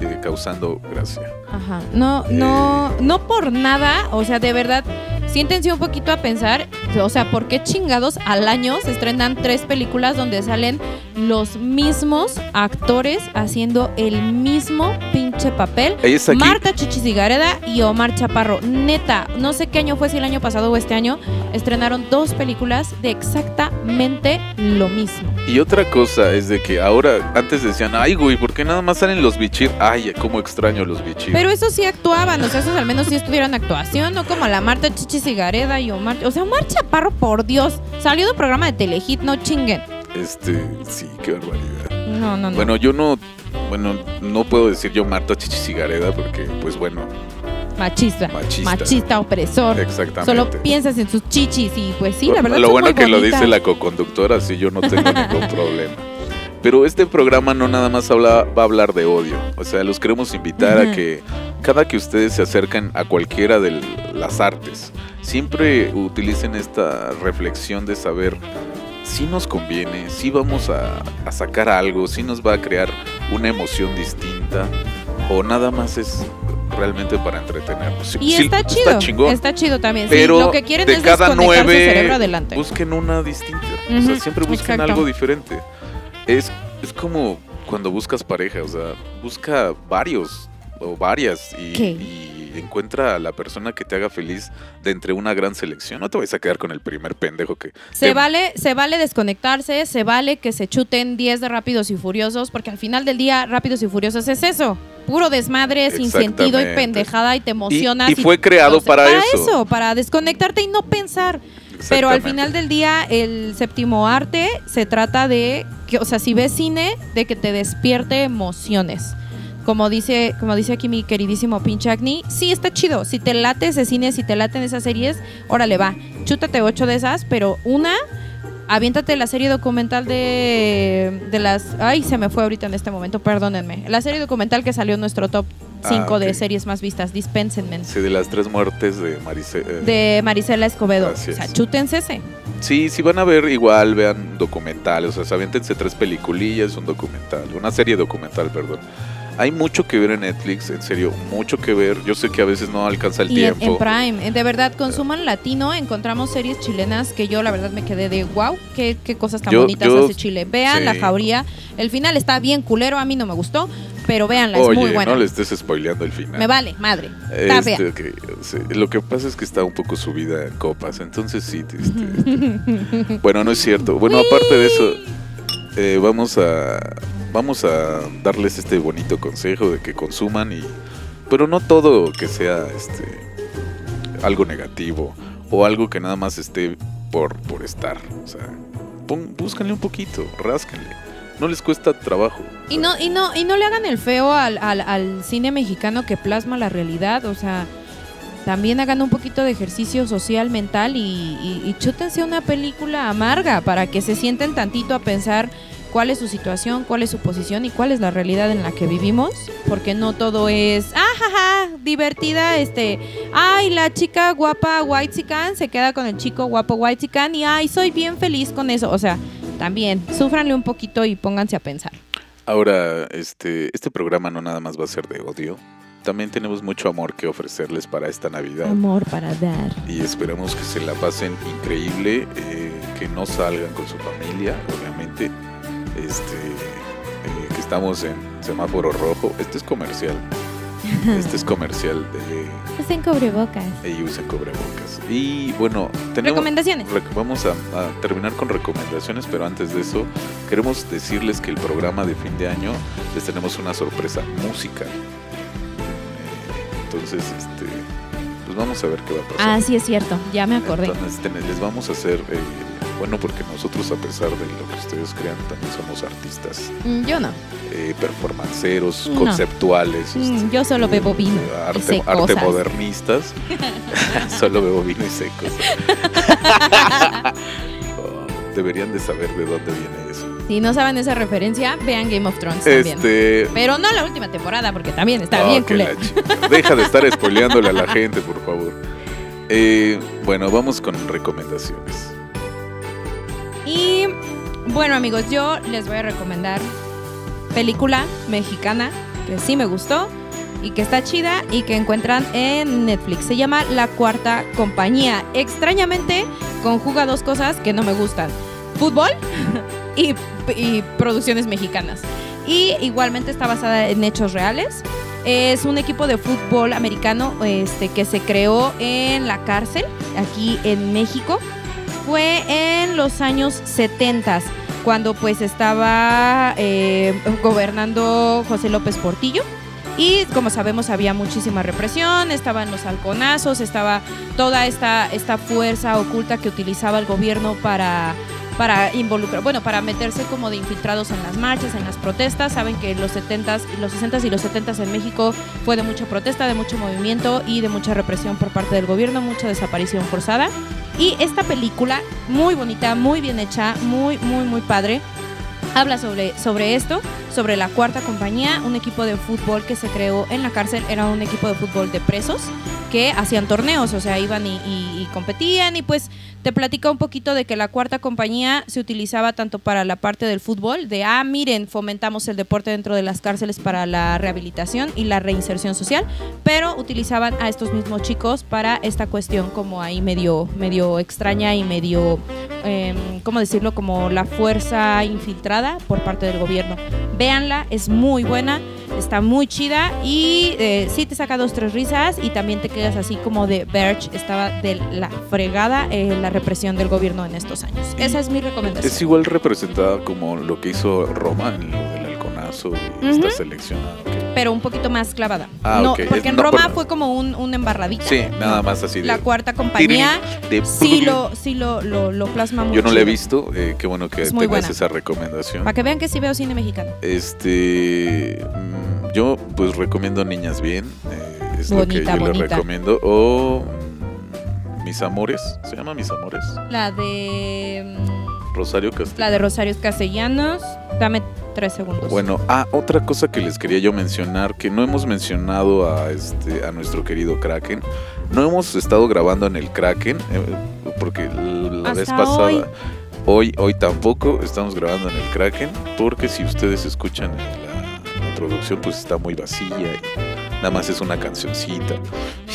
eh, causando gracia. Ajá. No, no, no por nada, o sea, de verdad, siéntense un poquito a pensar, o sea, ¿por qué chingados al año se estrenan tres películas donde salen los mismos actores haciendo el mismo pinche papel? Está aquí. Marta Chichisigareda y Omar Chaparro. Neta, no sé qué año fue, si el año pasado o este año, estrenaron dos películas de exactamente lo mismo. Y otra cosa es de que ahora, antes decían, ay, güey, ¿por qué nada más salen los bichir? Ay, cómo extraño los bichir. Pero esos sí actuaban, o sea, esos al menos sí estuvieron actuación, no como la Marta Chichi Cigareda y Omar. O sea, Omar Chaparro, por Dios, salió de un programa de Telehit, no chinguen. Este, sí, qué barbaridad. No, no, no. Bueno, yo no, bueno, no puedo decir yo Marta Chichisigareda porque, pues bueno, machista. machista. Machista, opresor. Exactamente. Solo piensas en sus chichis y pues sí, la verdad Lo bueno muy que lo bonitas. dice la coconductora, así yo no tengo ningún [laughs] problema. Pero este programa no nada más habla, va a hablar de odio. O sea, los queremos invitar a que cada que ustedes se acerquen a cualquiera de las artes, siempre utilicen esta reflexión de saber si nos conviene, si vamos a, a sacar algo, si nos va a crear una emoción distinta o nada más es realmente para entretenernos. Sí- Y sí, está chido. Está, chingón. chido también. Pero sí, lo que quieren de es cada nueve, cerebro adelante. busquen una distinta. o sea, siempre busquen exacto. algo diferente. Es, es como cuando buscas pareja, o sea, busca varios o varias y encuentra a la persona que te haga feliz de entre una gran selección. No te vayas a quedar con el primer pendejo que... Se te- vale, se vale desconectarse, se vale que se chuten 10 de Rápidos y Furiosos, porque al final del día Rápidos y Furiosos es eso, puro desmadre, sin sentido y pendejada y te emocionas. y fue creado para para eso. para desconectarte y no pensar. Pero al final del día, el séptimo arte se trata de que, o sea, si ves cine, de que te despierte emociones. Como dice, como dice aquí mi queridísimo pinche Acne, sí está chido. Si te late ese cine, si te laten esas series, órale va. Chútate ocho de esas, pero una, aviéntate la serie documental de, de las. Ay, se me fue ahorita en este momento, perdónenme. La serie documental que salió en nuestro top 5 Ah, de ok. series más vistas, dispénsenme. Sí, de las tres muertes de Marice. eh, De Marisela Escobedo. Así O sea, es. chútense ese. Sí, si van a ver igual, vean documentales, o sea, aviéntense tres peliculillas, un documental, una serie documental, perdón. Hay mucho que ver en Netflix, en serio, mucho que ver. Yo sé que a veces no alcanza el Y tiempo. en Prime, eh, de verdad, consuman latino. Encontramos series chilenas que yo, la verdad, me quedé de wow, qué, qué cosas tan Yo- bonitas yo- hace Chile. Vean sí. La Jauría. El final está bien culero, a mí no me gustó, pero véanla, Oye, es muy buena. no le estés spoileando el final. Me vale, madre. Está fea. Este, sí, Lo que pasa es que está un poco subida en copas, entonces sí. este, este. [laughs] bueno, no es cierto. Bueno, aparte de eso, eh, vamos a vamos a darles este bonito consejo de que consuman y, pero no todo que sea este algo negativo o algo que nada más esté por por estar. O sea, pon- búscanle un poquito, rásquenle. No les cuesta trabajo. Y no, y no, y no le hagan el feo al, al- al cine mexicano que plasma la realidad. O sea, también hagan un poquito de ejercicio social, mental y, y, y chútense una película amarga para que se sienten tantito a pensar cuál es su situación, cuál es su posición y cuál es la realidad en la que vivimos. Porque no todo es, ah, jaja, divertida, este, ay, la chica guapa white se queda con el chico guapo white y ay, soy bien feliz con eso. O sea, también, súfranle un poquito y pónganse a pensar. Ahora, este, este programa no nada más va a ser de odio. También tenemos mucho amor que ofrecerles para esta Navidad. Amor para dar. Y esperamos que se la pasen increíble, eh, que no salgan con su familia, obviamente. Este, eh, que estamos en semáforo rojo. Este es comercial. [laughs] Este es comercial de Usen cubrebocas. ellos en cubrebocas. Y bueno, tenemos. Recomendaciones. rec- Vamos a, a terminar con recomendaciones, pero antes de eso, queremos decirles que el programa de fin de año les tenemos una sorpresa musical. Eh, Entonces, este, pues vamos a ver qué va a pasar. Ah, sí es cierto, ya me acordé. Entonces, les vamos a hacer, eh, bueno, porque nosotros, a pesar de lo que ustedes crean, también somos artistas Mm, Yo no. eh, performanceros, No. conceptuales. Mm, este, yo solo bebo vino y Arte, sé arte cosas. modernistas. [laughs] [laughs] solo bebo vino y sé cosas. [laughs] Oh, deberían de saber de dónde viene eso. Si no saben esa referencia, vean Game of Thrones también. Este. Pero no la última temporada, porque también está oh, bien que culera. Deja de estar spoileándole a la gente, por favor. Eh, bueno, vamos con recomendaciones. Bueno, amigos, yo les voy a recomendar película mexicana que sí me gustó y que está chida y que encuentran en Netflix. Se llama La Cuarta Compañía. Extrañamente conjuga dos cosas que no me gustan. Fútbol [laughs] y, y producciones mexicanas. Y igualmente está basada en hechos reales. Es un equipo de fútbol americano este, que se creó en la cárcel, aquí en México. Fue en los años 70, cuando pues estaba eh, gobernando José López Portillo. Y como sabemos había muchísima represión, estaban los halconazos, estaba toda esta, esta fuerza oculta que utilizaba el gobierno para, para involucrar, bueno, para meterse como de infiltrados en las marchas, en las protestas. Saben que los 70s, los 60s y los 70s en México fue de mucha protesta, de mucho movimiento y de mucha represión por parte del gobierno, mucha desaparición forzada. Y esta película, muy bonita, muy bien hecha, muy, muy, muy padre, habla sobre, sobre esto, sobre la cuarta compañía, un equipo de fútbol que se creó en la cárcel, era un equipo de fútbol de presos que hacían torneos, o sea, iban y, y- y competían y pues te platica un poquito de que la cuarta compañía se utilizaba tanto para la parte del fútbol, de, ah, miren, fomentamos el deporte dentro de las cárceles para la rehabilitación y la reinserción social, pero utilizaban a estos mismos chicos para esta cuestión como ahí medio, medio extraña y medio, eh, ¿cómo decirlo? Como la fuerza infiltrada por parte del gobierno. Véanla, es muy buena, está muy chida y eh, sí te saca dos, tres risas y también te quedas así como de Verge, estaba de la fregada eh, la represión del gobierno en estos años. Esa es mi recomendación. Es igual representada como lo que hizo Roma en y esta selección. Pero un poquito más clavada. Ah, no. Porque Es- en no, Roma por- fue como un, un embarradita. Sí, nada más así de. La cuarta compañía de- sí lo, sí lo, lo, lo plasma muy Yo no la he visto, eh, qué bueno que Es tengas buena. esa recomendación. Para que vean que sí veo cine mexicano. Este, mm, yo pues recomiendo Niñas Bien, eh, es lo que Bonita, yo le bonita. recomiendo. O mm, Mis Amores, se llama Mis Amores. La de. mm, Rosario. La de Rosarios Castellanos. Dame tres segundos. Bueno, ah, otra cosa que les quería yo mencionar, que no hemos mencionado a este, a nuestro querido Kraken. No hemos estado grabando en el Kraken, eh, porque la Hasta vez pasada, hoy. hoy. hoy, tampoco estamos grabando en el Kraken, porque si ustedes escuchan la, la introducción, pues está muy vacía y nada más es una cancioncita.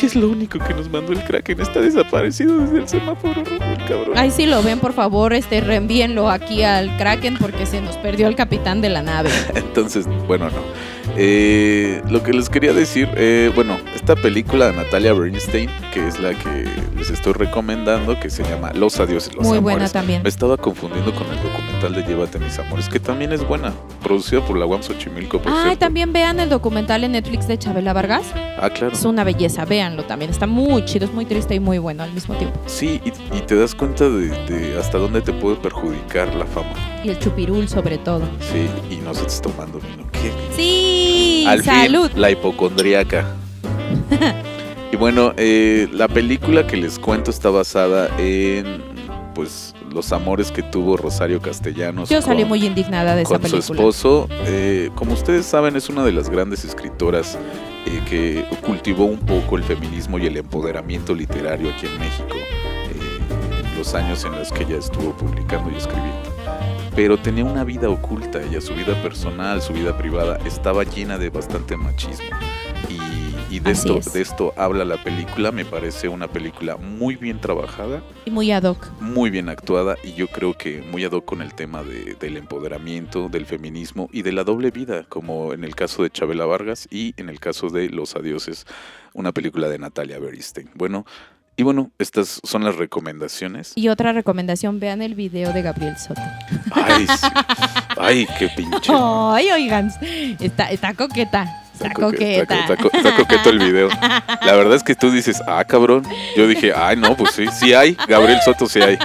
Y es lo único que nos mandó el Kraken, está desaparecido desde el semáforo rojo, el cabrón. Ay, si lo ven, por favor, este, reenvíenlo aquí al Kraken porque se nos perdió el capitán de la nave. [laughs] Entonces, bueno, no. Eh, lo que les quería decir, eh, bueno, esta película de Natalia Bernstein, que es la que les estoy recomendando, que se llama Los Adiós y los Muy Amores. buena también. Me estaba confundiendo con el documental de Llévate mis amores, que también es buena, producida por la UAM Xochimilco, por Ay, cierto. también vean el documental en Netflix de Chabela Vargas. Ah, claro. Es una belleza, véanlo también. Está muy chido, es muy triste y muy bueno al mismo tiempo. Sí, y, y te das cuenta de, de hasta dónde te puede perjudicar la fama. Y el chupirul sobre todo. Sí, y nosotros tomando vino. ¿Qué? Sí, Al salud. fin, la hipocondríaca. [laughs] y bueno, eh, la película que les cuento está basada en pues los amores que tuvo Rosario Castellanos Yo salí con, muy indignada de esa con su película. esposo. Eh, como ustedes saben, es una de las grandes escritoras eh, que cultivó un poco el feminismo y el empoderamiento literario aquí en México eh, en los años en los que ella estuvo publicando y escribiendo. Pero tenía una vida oculta, ella, su vida personal, su vida privada, estaba llena de bastante machismo. Y, Y de Así esto, es. de esto habla la película. Me parece una película muy bien trabajada, Y muy ad hoc. muy bien actuada y yo creo que muy ad hoc con el tema de- del empoderamiento, del feminismo y de la doble vida, como en el caso de Chabela Vargas y en el caso de Los Adioses, una película de Natalia Beristein. Bueno, y bueno, estas son las recomendaciones. Y otra recomendación, vean el video de Gabriel Soto. Ay, sí. Ay, qué pinche. Ay, oigan, está, está coqueta. Está, Está coque- coqueta. está co- está coqueto el video. La verdad es que tú dices, ah, cabrón. Yo dije, ay, no, pues sí, sí hay. Gabriel Soto sí hay.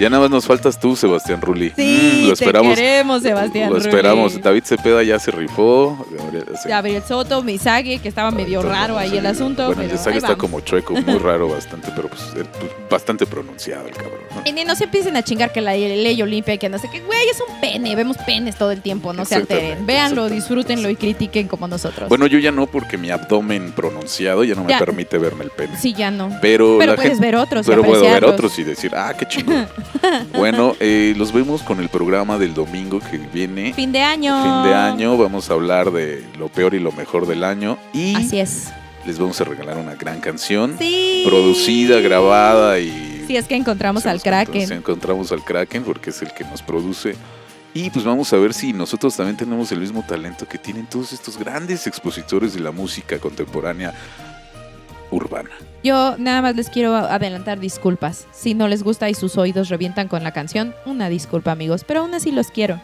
Ya nada más nos faltas tú, Sebastián Rulli. Sí, Mm, lo esperamos. te queremos, Sebastián Lo Rulli. esperamos. David Cepeda ya se rifó. Gabriel, sí. Gabriel Soto, Misagi, que estaba medio raro ahí sí, el asunto. Bueno, pero ahí está como chueco, muy [laughs] raro bastante, pero pues, eh, pues, bastante pronunciado el cabrón. Y ni no se empiecen a chingar que la ley Olimpia que no sé qué. Güey, es un pene. Vemos penes todo el tiempo. No se alteren. Véanlo, disfrútenlo y critiquen como nosotros. Bueno, yo ya no, porque mi abdomen pronunciado ya no me Ya. permite verme el pene. sí, ya no. Pero, Pero puedes gente, ver otros pero puedo ver otros y decir, ah, qué chido. [laughs] [laughs] bueno, eh, los vemos con el programa del domingo que viene. Fin de año. Fin de año, vamos a hablar de lo peor y lo mejor del año y Así es. les vamos a regalar una gran canción Sí. producida, grabada y Sí, es que encontramos al Kraken. se encontramos al Kraken porque es el que nos produce. Y pues vamos a ver si nosotros también tenemos el mismo talento que tienen todos estos grandes expositores de la música contemporánea urbana. Yo nada más les quiero adelantar disculpas. Si no les gusta y sus oídos revientan con la canción, una disculpa, amigos. Pero aún así los quiero.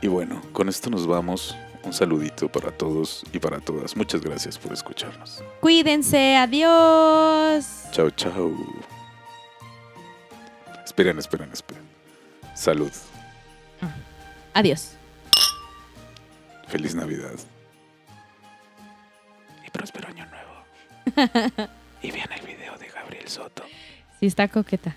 Y bueno, con esto nos vamos. Un saludito para todos y para todas. Muchas gracias por escucharnos. Cuídense. Adiós. Chao, chao. Esperen, esperen, esperen. Salud. Adiós. Feliz Navidad. Y próspero año nuevo. [laughs] y vean el video de Gabriel Soto. Sí, está coqueta.